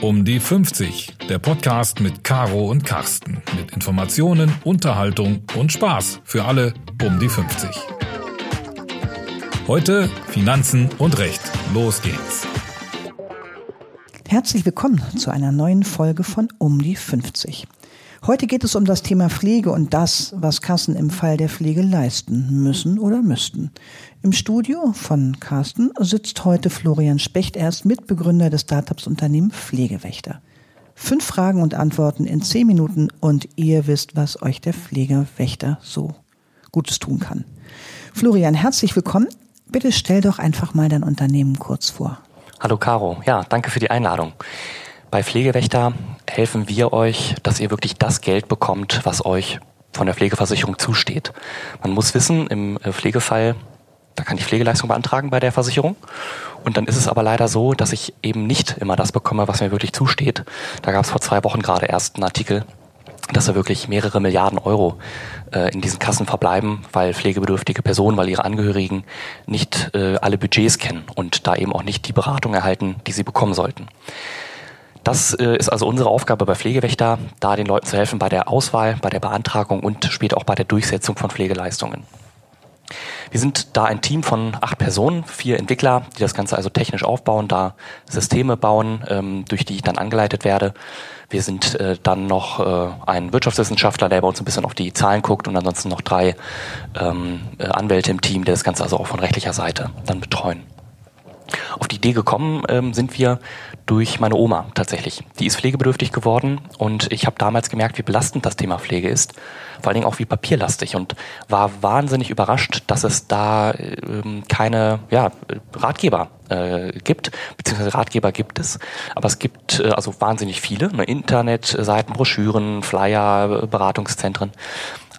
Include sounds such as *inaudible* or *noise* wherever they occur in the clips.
Um die 50, der Podcast mit Caro und Carsten. Mit Informationen, Unterhaltung und Spaß für alle um die 50. Heute Finanzen und Recht. Los geht's. Herzlich willkommen zu einer neuen Folge von Um die 50. Heute geht es um das Thema Pflege und das, was Kassen im Fall der Pflege leisten müssen oder müssten. Im Studio von Carsten sitzt heute Florian Specht, er ist Mitbegründer des Startups-Unternehmen Pflegewächter. Fünf Fragen und Antworten in zehn Minuten und ihr wisst, was euch der Pflegewächter so Gutes tun kann. Florian, herzlich willkommen. Bitte stell doch einfach mal dein Unternehmen kurz vor. Hallo Caro, ja, danke für die Einladung. Bei Pflegewächter helfen wir euch, dass ihr wirklich das Geld bekommt, was euch von der Pflegeversicherung zusteht. Man muss wissen, im äh, Pflegefall, da kann ich Pflegeleistung beantragen bei der Versicherung. Und dann ist es aber leider so, dass ich eben nicht immer das bekomme, was mir wirklich zusteht. Da gab es vor zwei Wochen gerade erst einen Artikel, dass da wirklich mehrere Milliarden Euro äh, in diesen Kassen verbleiben, weil pflegebedürftige Personen, weil ihre Angehörigen nicht äh, alle Budgets kennen und da eben auch nicht die Beratung erhalten, die sie bekommen sollten. Das äh, ist also unsere Aufgabe bei Pflegewächter, da den Leuten zu helfen bei der Auswahl, bei der Beantragung und später auch bei der Durchsetzung von Pflegeleistungen. Wir sind da ein Team von acht Personen, vier Entwickler, die das Ganze also technisch aufbauen, da Systeme bauen, ähm, durch die ich dann angeleitet werde. Wir sind äh, dann noch äh, ein Wirtschaftswissenschaftler, der bei uns ein bisschen auf die Zahlen guckt und ansonsten noch drei ähm, Anwälte im Team, die das Ganze also auch von rechtlicher Seite dann betreuen. Auf die Idee gekommen ähm, sind wir durch meine Oma tatsächlich. Die ist pflegebedürftig geworden und ich habe damals gemerkt, wie belastend das Thema Pflege ist, vor allen Dingen auch wie papierlastig und war wahnsinnig überrascht, dass es da ähm, keine ja, Ratgeber äh, gibt, beziehungsweise Ratgeber gibt es, aber es gibt äh, also wahnsinnig viele, ne, Internetseiten, Broschüren, Flyer, Beratungszentren,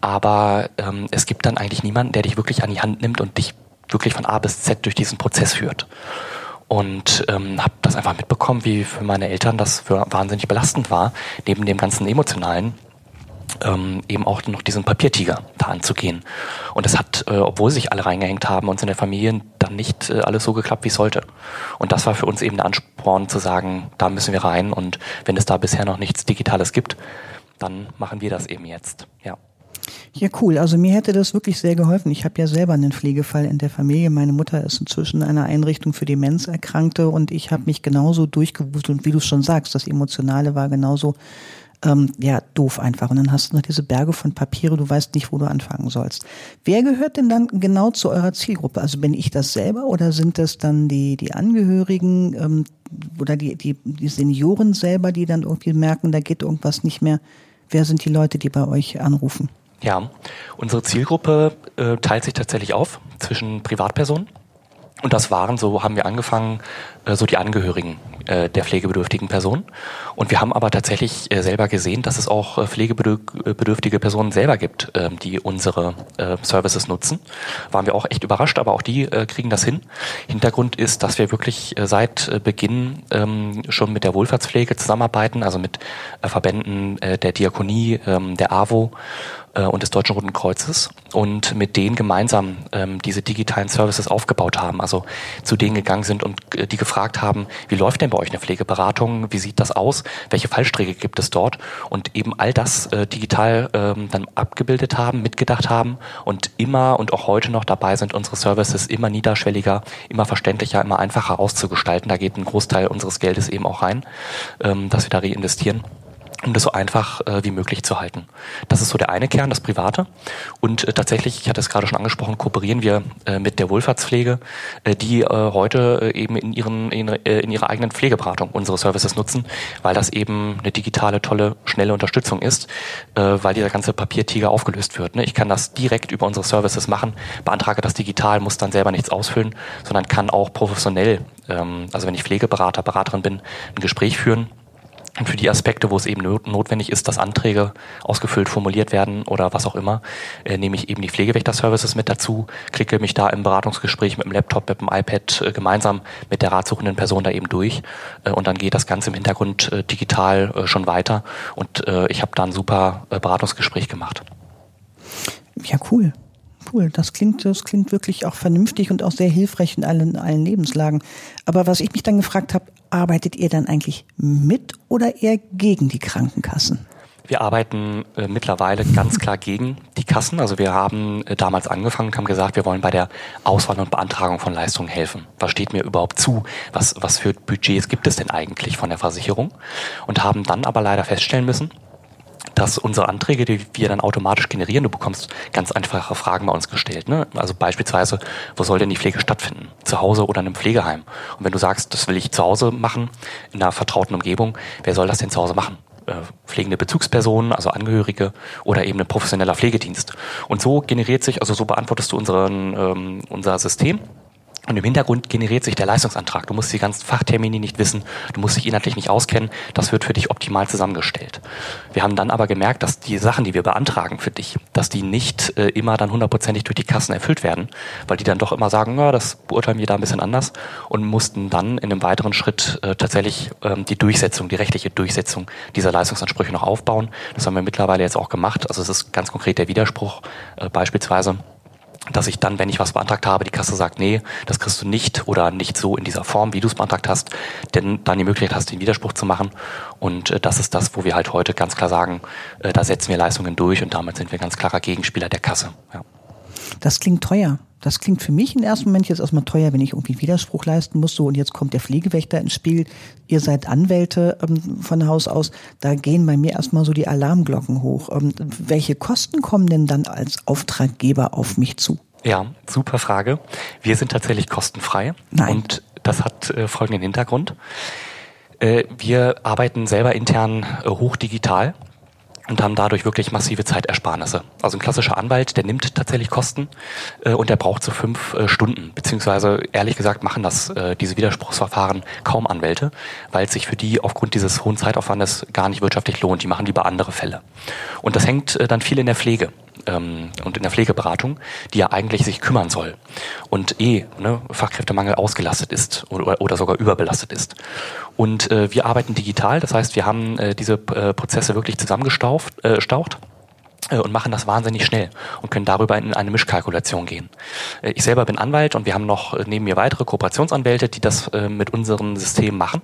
aber ähm, es gibt dann eigentlich niemanden, der dich wirklich an die Hand nimmt und dich wirklich von A bis Z durch diesen Prozess führt. Und ähm, habe das einfach mitbekommen, wie für meine Eltern das für wahnsinnig belastend war, neben dem ganzen emotionalen ähm, eben auch noch diesen Papiertiger da anzugehen. Und es hat, äh, obwohl sich alle reingehängt haben, uns in der Familie dann nicht äh, alles so geklappt, wie es sollte. Und das war für uns eben der Ansporn zu sagen, da müssen wir rein und wenn es da bisher noch nichts Digitales gibt, dann machen wir das eben jetzt. Ja. Ja, cool. Also mir hätte das wirklich sehr geholfen. Ich habe ja selber einen Pflegefall in der Familie. Meine Mutter ist inzwischen in einer Einrichtung für Demenzerkrankte und ich habe mich genauso durchgewusst und wie du schon sagst, das Emotionale war genauso ähm, ja doof einfach. Und dann hast du noch diese Berge von Papiere, du weißt nicht, wo du anfangen sollst. Wer gehört denn dann genau zu eurer Zielgruppe? Also bin ich das selber oder sind das dann die, die Angehörigen ähm, oder die, die, die Senioren selber, die dann irgendwie merken, da geht irgendwas nicht mehr? Wer sind die Leute, die bei euch anrufen? Ja, unsere Zielgruppe äh, teilt sich tatsächlich auf zwischen Privatpersonen. Und das waren, so haben wir angefangen, äh, so die Angehörigen äh, der pflegebedürftigen Person. Und wir haben aber tatsächlich äh, selber gesehen, dass es auch äh, pflegebedürftige Personen selber gibt, ähm, die unsere äh, Services nutzen. Waren wir auch echt überrascht, aber auch die äh, kriegen das hin. Hintergrund ist, dass wir wirklich äh, seit äh, Beginn ähm, schon mit der Wohlfahrtspflege zusammenarbeiten, also mit äh, Verbänden äh, der Diakonie, ähm, der AWO äh, und des Deutschen Roten Kreuzes und mit denen gemeinsam ähm, diese digitalen Services aufgebaut haben. Also zu denen gegangen sind und äh, die gefragt haben, wie läuft denn bei euch eine Pflegeberatung? Wie sieht das aus? Welche Fallstricke gibt es dort? Und eben all das äh, digital ähm, dann abgebildet haben, mitgedacht haben und immer und auch heute noch dabei sind, unsere Services immer niederschwelliger, immer verständlicher, immer einfacher auszugestalten. Da geht ein Großteil unseres Geldes eben auch rein, ähm, dass wir da reinvestieren um das so einfach äh, wie möglich zu halten. Das ist so der eine Kern, das Private. Und äh, tatsächlich, ich hatte es gerade schon angesprochen, kooperieren wir äh, mit der Wohlfahrtspflege, äh, die äh, heute äh, eben in, ihren, in, äh, in ihrer eigenen Pflegeberatung unsere Services nutzen, weil das eben eine digitale, tolle, schnelle Unterstützung ist, äh, weil dieser ganze Papiertiger aufgelöst wird. Ne? Ich kann das direkt über unsere Services machen, beantrage das digital, muss dann selber nichts ausfüllen, sondern kann auch professionell, ähm, also wenn ich Pflegeberater, Beraterin bin, ein Gespräch führen und für die Aspekte, wo es eben notwendig ist, dass Anträge ausgefüllt formuliert werden oder was auch immer, äh, nehme ich eben die Pflegewächter-Services mit dazu, klicke mich da im Beratungsgespräch mit dem Laptop, mit dem iPad äh, gemeinsam mit der ratsuchenden Person da eben durch äh, und dann geht das Ganze im Hintergrund äh, digital äh, schon weiter und äh, ich habe da ein super Beratungsgespräch gemacht. Ja, cool. Cool, das klingt, das klingt wirklich auch vernünftig und auch sehr hilfreich in allen, allen Lebenslagen. Aber was ich mich dann gefragt habe, arbeitet ihr dann eigentlich mit oder eher gegen die Krankenkassen? Wir arbeiten äh, mittlerweile ganz klar gegen die Kassen. Also wir haben äh, damals angefangen und haben gesagt, wir wollen bei der Auswahl und Beantragung von Leistungen helfen. Was steht mir überhaupt zu? Was, was für Budgets gibt es denn eigentlich von der Versicherung? Und haben dann aber leider feststellen müssen, dass unsere Anträge, die wir dann automatisch generieren, du bekommst ganz einfache Fragen bei uns gestellt. Ne? Also beispielsweise, wo soll denn die Pflege stattfinden? Zu Hause oder in einem Pflegeheim? Und wenn du sagst, das will ich zu Hause machen, in einer vertrauten Umgebung, wer soll das denn zu Hause machen? Äh, pflegende Bezugspersonen, also Angehörige oder eben ein professioneller Pflegedienst. Und so generiert sich, also so beantwortest du unseren, ähm, unser System und im Hintergrund generiert sich der Leistungsantrag. Du musst die ganzen Fachtermini nicht wissen, du musst dich inhaltlich nicht auskennen. Das wird für dich optimal zusammengestellt. Wir haben dann aber gemerkt, dass die Sachen, die wir beantragen für dich, dass die nicht äh, immer dann hundertprozentig durch die Kassen erfüllt werden, weil die dann doch immer sagen, ja, das beurteilen wir da ein bisschen anders und mussten dann in einem weiteren Schritt äh, tatsächlich ähm, die Durchsetzung, die rechtliche Durchsetzung dieser Leistungsansprüche noch aufbauen. Das haben wir mittlerweile jetzt auch gemacht. Also es ist ganz konkret der Widerspruch äh, beispielsweise dass ich dann, wenn ich was beantragt habe, die Kasse sagt, nee, das kriegst du nicht oder nicht so in dieser Form, wie du es beantragt hast, denn dann die Möglichkeit hast, den Widerspruch zu machen. Und äh, das ist das, wo wir halt heute ganz klar sagen, äh, da setzen wir Leistungen durch und damit sind wir ganz klarer Gegenspieler der Kasse. Ja. Das klingt teuer. Das klingt für mich im ersten Moment jetzt erstmal teuer, wenn ich irgendwie Widerspruch leisten muss. So, und jetzt kommt der Pflegewächter ins Spiel. Ihr seid Anwälte ähm, von Haus aus. Da gehen bei mir erstmal so die Alarmglocken hoch. Ähm, welche Kosten kommen denn dann als Auftraggeber auf mich zu? Ja, super Frage. Wir sind tatsächlich kostenfrei. Nein. Und das hat äh, folgenden Hintergrund. Äh, wir arbeiten selber intern äh, hochdigital und haben dadurch wirklich massive Zeitersparnisse. Also ein klassischer Anwalt, der nimmt tatsächlich Kosten äh, und der braucht so fünf äh, Stunden. Beziehungsweise ehrlich gesagt machen das äh, diese Widerspruchsverfahren kaum Anwälte, weil es sich für die aufgrund dieses hohen Zeitaufwandes gar nicht wirtschaftlich lohnt. Die machen lieber andere Fälle. Und das hängt äh, dann viel in der Pflege ähm, und in der Pflegeberatung, die ja eigentlich sich kümmern soll und eh ne, Fachkräftemangel ausgelastet ist oder, oder sogar überbelastet ist. Und äh, wir arbeiten digital, das heißt, wir haben äh, diese äh, Prozesse wirklich zusammengestaucht. Äh, staucht und machen das wahnsinnig schnell und können darüber in eine Mischkalkulation gehen. Äh, ich selber bin Anwalt und wir haben noch äh, neben mir weitere Kooperationsanwälte, die das mit unserem System machen.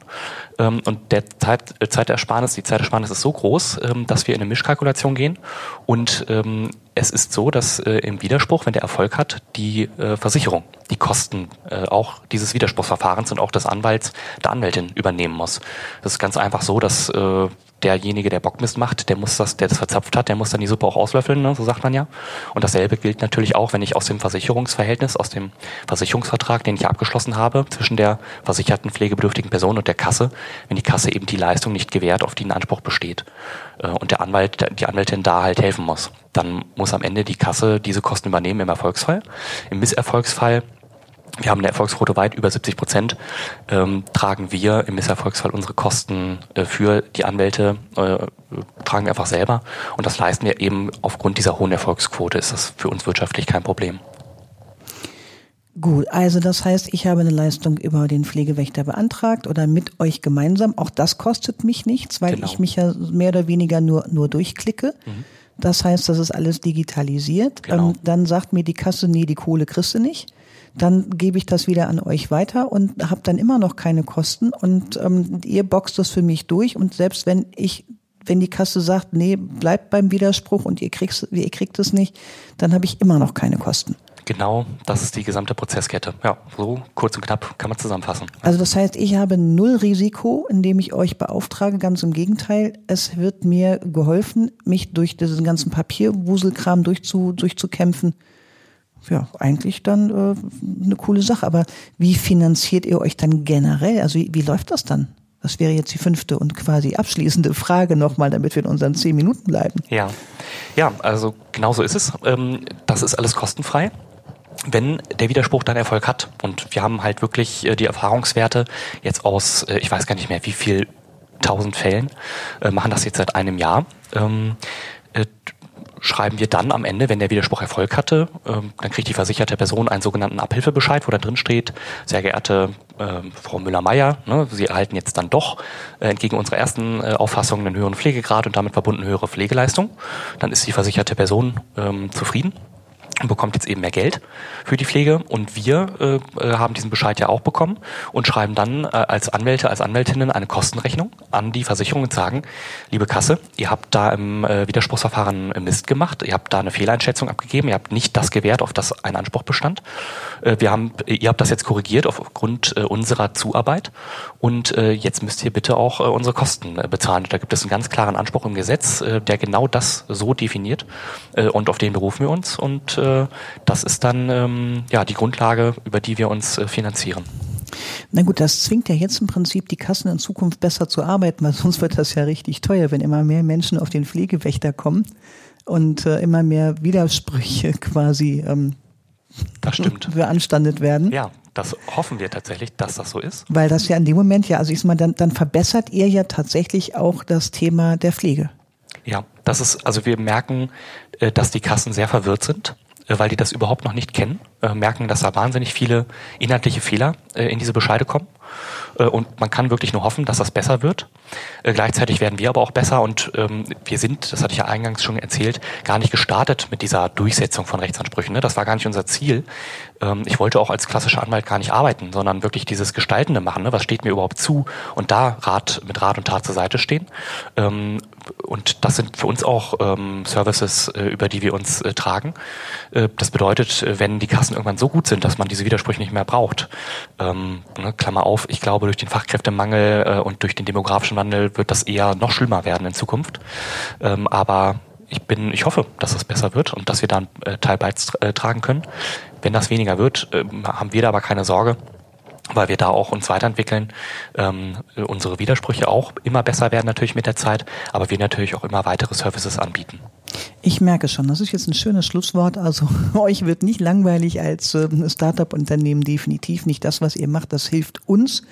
Ähm, und der Zeit, Zeitersparnis, die Zeitersparnis ist so groß, ähm, dass wir in eine Mischkalkulation gehen und ähm, es ist so, dass äh, im Widerspruch, wenn der Erfolg hat, die äh, Versicherung die Kosten äh, auch dieses Widerspruchsverfahrens und auch des Anwalts, der Anwältin übernehmen muss. Das ist ganz einfach so, dass äh, derjenige, der Bockmist macht, der muss das, der das verzapft hat, der muss dann die Suppe auch auslöffeln, ne, so sagt man ja. Und dasselbe gilt natürlich auch, wenn ich aus dem Versicherungsverhältnis, aus dem Versicherungsvertrag, den ich abgeschlossen habe, zwischen der versicherten pflegebedürftigen Person und der Kasse, wenn die Kasse eben die Leistung nicht gewährt, auf die ein Anspruch besteht. Äh, und der Anwalt, die Anwältin da halt helfen muss. Dann muss am Ende die Kasse diese Kosten übernehmen im Erfolgsfall. Im Misserfolgsfall wir haben eine Erfolgsquote weit über 70 Prozent, ähm, tragen wir im Misserfolgsfall unsere Kosten äh, für die Anwälte, äh, tragen wir einfach selber. Und das leisten wir eben aufgrund dieser hohen Erfolgsquote, ist das für uns wirtschaftlich kein Problem. Gut, also das heißt, ich habe eine Leistung über den Pflegewächter beantragt oder mit euch gemeinsam. Auch das kostet mich nichts, weil genau. ich mich ja mehr oder weniger nur, nur durchklicke. Mhm. Das heißt, das ist alles digitalisiert. Genau. Ähm, dann sagt mir die Kasse, nee, die Kohle kriegst du nicht dann gebe ich das wieder an euch weiter und habe dann immer noch keine Kosten und ähm, ihr boxt das für mich durch und selbst wenn ich wenn die Kasse sagt, nee, bleibt beim Widerspruch und ihr kriegt, ihr kriegt es nicht, dann habe ich immer noch keine Kosten. Genau, das ist die gesamte Prozesskette. Ja, so kurz und knapp kann man zusammenfassen. Also das heißt, ich habe null Risiko, indem ich euch beauftrage. Ganz im Gegenteil, es wird mir geholfen, mich durch diesen ganzen Papierwuselkram durchzu, durchzukämpfen ja, eigentlich dann äh, eine coole Sache. Aber wie finanziert ihr euch dann generell? Also wie, wie läuft das dann? Das wäre jetzt die fünfte und quasi abschließende Frage nochmal, damit wir in unseren zehn Minuten bleiben. Ja, ja, also genau so ist es. Ähm, das ist alles kostenfrei wenn der Widerspruch dann Erfolg hat. Und wir haben halt wirklich äh, die Erfahrungswerte jetzt aus, äh, ich weiß gar nicht mehr, wie viel tausend Fällen, machen das jetzt seit einem Jahr. Ähm, schreiben wir dann am Ende, wenn der Widerspruch Erfolg hatte, ähm, dann kriegt die versicherte Person einen sogenannten Abhilfebescheid, wo da drin steht, sehr geehrte äh, Frau Müller-Meyer, ne, Sie erhalten jetzt dann doch äh, entgegen unserer ersten äh, Auffassung einen höheren Pflegegrad und damit verbunden höhere Pflegeleistung. Dann ist die versicherte Person ähm, zufrieden bekommt jetzt eben mehr Geld für die Pflege. Und wir äh, äh, haben diesen Bescheid ja auch bekommen und schreiben dann äh, als Anwälte, als Anwältinnen eine Kostenrechnung an die Versicherung und sagen, liebe Kasse, ihr habt da im äh, Widerspruchsverfahren Mist gemacht, ihr habt da eine Fehleinschätzung abgegeben, ihr habt nicht das gewährt, auf das ein Anspruch bestand. Äh, wir haben, ihr habt das jetzt korrigiert aufgrund äh, unserer Zuarbeit. Und jetzt müsst ihr bitte auch unsere Kosten bezahlen. Da gibt es einen ganz klaren Anspruch im Gesetz, der genau das so definiert und auf den berufen wir uns. Und äh, äh, das ist dann ähm, ja die Grundlage, über die wir uns äh, finanzieren. Na gut, das zwingt ja jetzt im Prinzip die Kassen in Zukunft besser zu arbeiten, weil *laughs* sonst wird das ja richtig teuer, wenn immer mehr Menschen auf den Pflegewächter kommen und äh, immer mehr Widersprüche *laughs* quasi ähm, das stimmt. *laughs* beanstandet werden. Ja, das hoffen wir tatsächlich, dass das so ist. Weil das ja in dem Moment ja, also ich sag mal, dann, dann verbessert ihr ja tatsächlich auch das Thema der Pflege. Ja, das ist, also wir merken, äh, dass die Kassen sehr verwirrt sind weil die das überhaupt noch nicht kennen, äh, merken, dass da wahnsinnig viele inhaltliche Fehler äh, in diese Bescheide kommen. Äh, und man kann wirklich nur hoffen, dass das besser wird. Äh, gleichzeitig werden wir aber auch besser und ähm, wir sind, das hatte ich ja eingangs schon erzählt, gar nicht gestartet mit dieser Durchsetzung von Rechtsansprüchen. Ne? Das war gar nicht unser Ziel. Ähm, ich wollte auch als klassischer Anwalt gar nicht arbeiten, sondern wirklich dieses Gestaltende machen. Ne? Was steht mir überhaupt zu? Und da Rat, mit Rat und Tat zur Seite stehen. Ähm, und das sind für uns auch Services, äh, über die wir uns tragen. Das bedeutet, wenn die Kassen irgendwann so gut sind, dass man diese Widersprüche nicht mehr braucht, ne, Klammer auf, ich glaube, durch den Fachkräftemangel äh, und durch den demografischen Wandel wird das eher noch schlimmer werden in Zukunft. Ähm, aber ich bin, ich hoffe, dass es besser wird und dass wir da einen äh, Teil beitragen können. Wenn das weniger wird, äh, haben wir da aber keine Sorge weil wir da auch uns weiterentwickeln, ähm, unsere Widersprüche auch immer besser werden natürlich mit der Zeit, aber wir natürlich auch immer weitere Services anbieten. Ich merke schon, das ist jetzt ein schönes Schlusswort. Also *laughs* euch wird nicht langweilig als äh, Startup-Unternehmen definitiv nicht. Das, was ihr macht, das hilft uns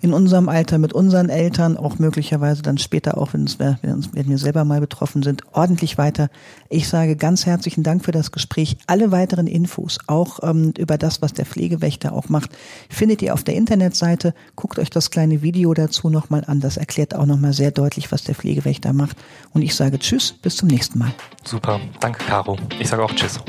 in unserem Alter mit unseren Eltern, auch möglicherweise dann später auch, wenn, es, wenn, wir selber mal betroffen sind, ordentlich weiter. Ich sage ganz herzlichen Dank für das Gespräch. Alle weiteren Infos, auch ähm, über das, was der Pflegewächter auch macht, findet ihr auf der Internetseite. Guckt euch das kleine Video dazu nochmal an. Das erklärt auch nochmal sehr deutlich, was der Pflegewächter macht. Und ich sage Tschüss, bis zum nächsten Mal. Super, danke Caro. Ich sage auch Tschüss.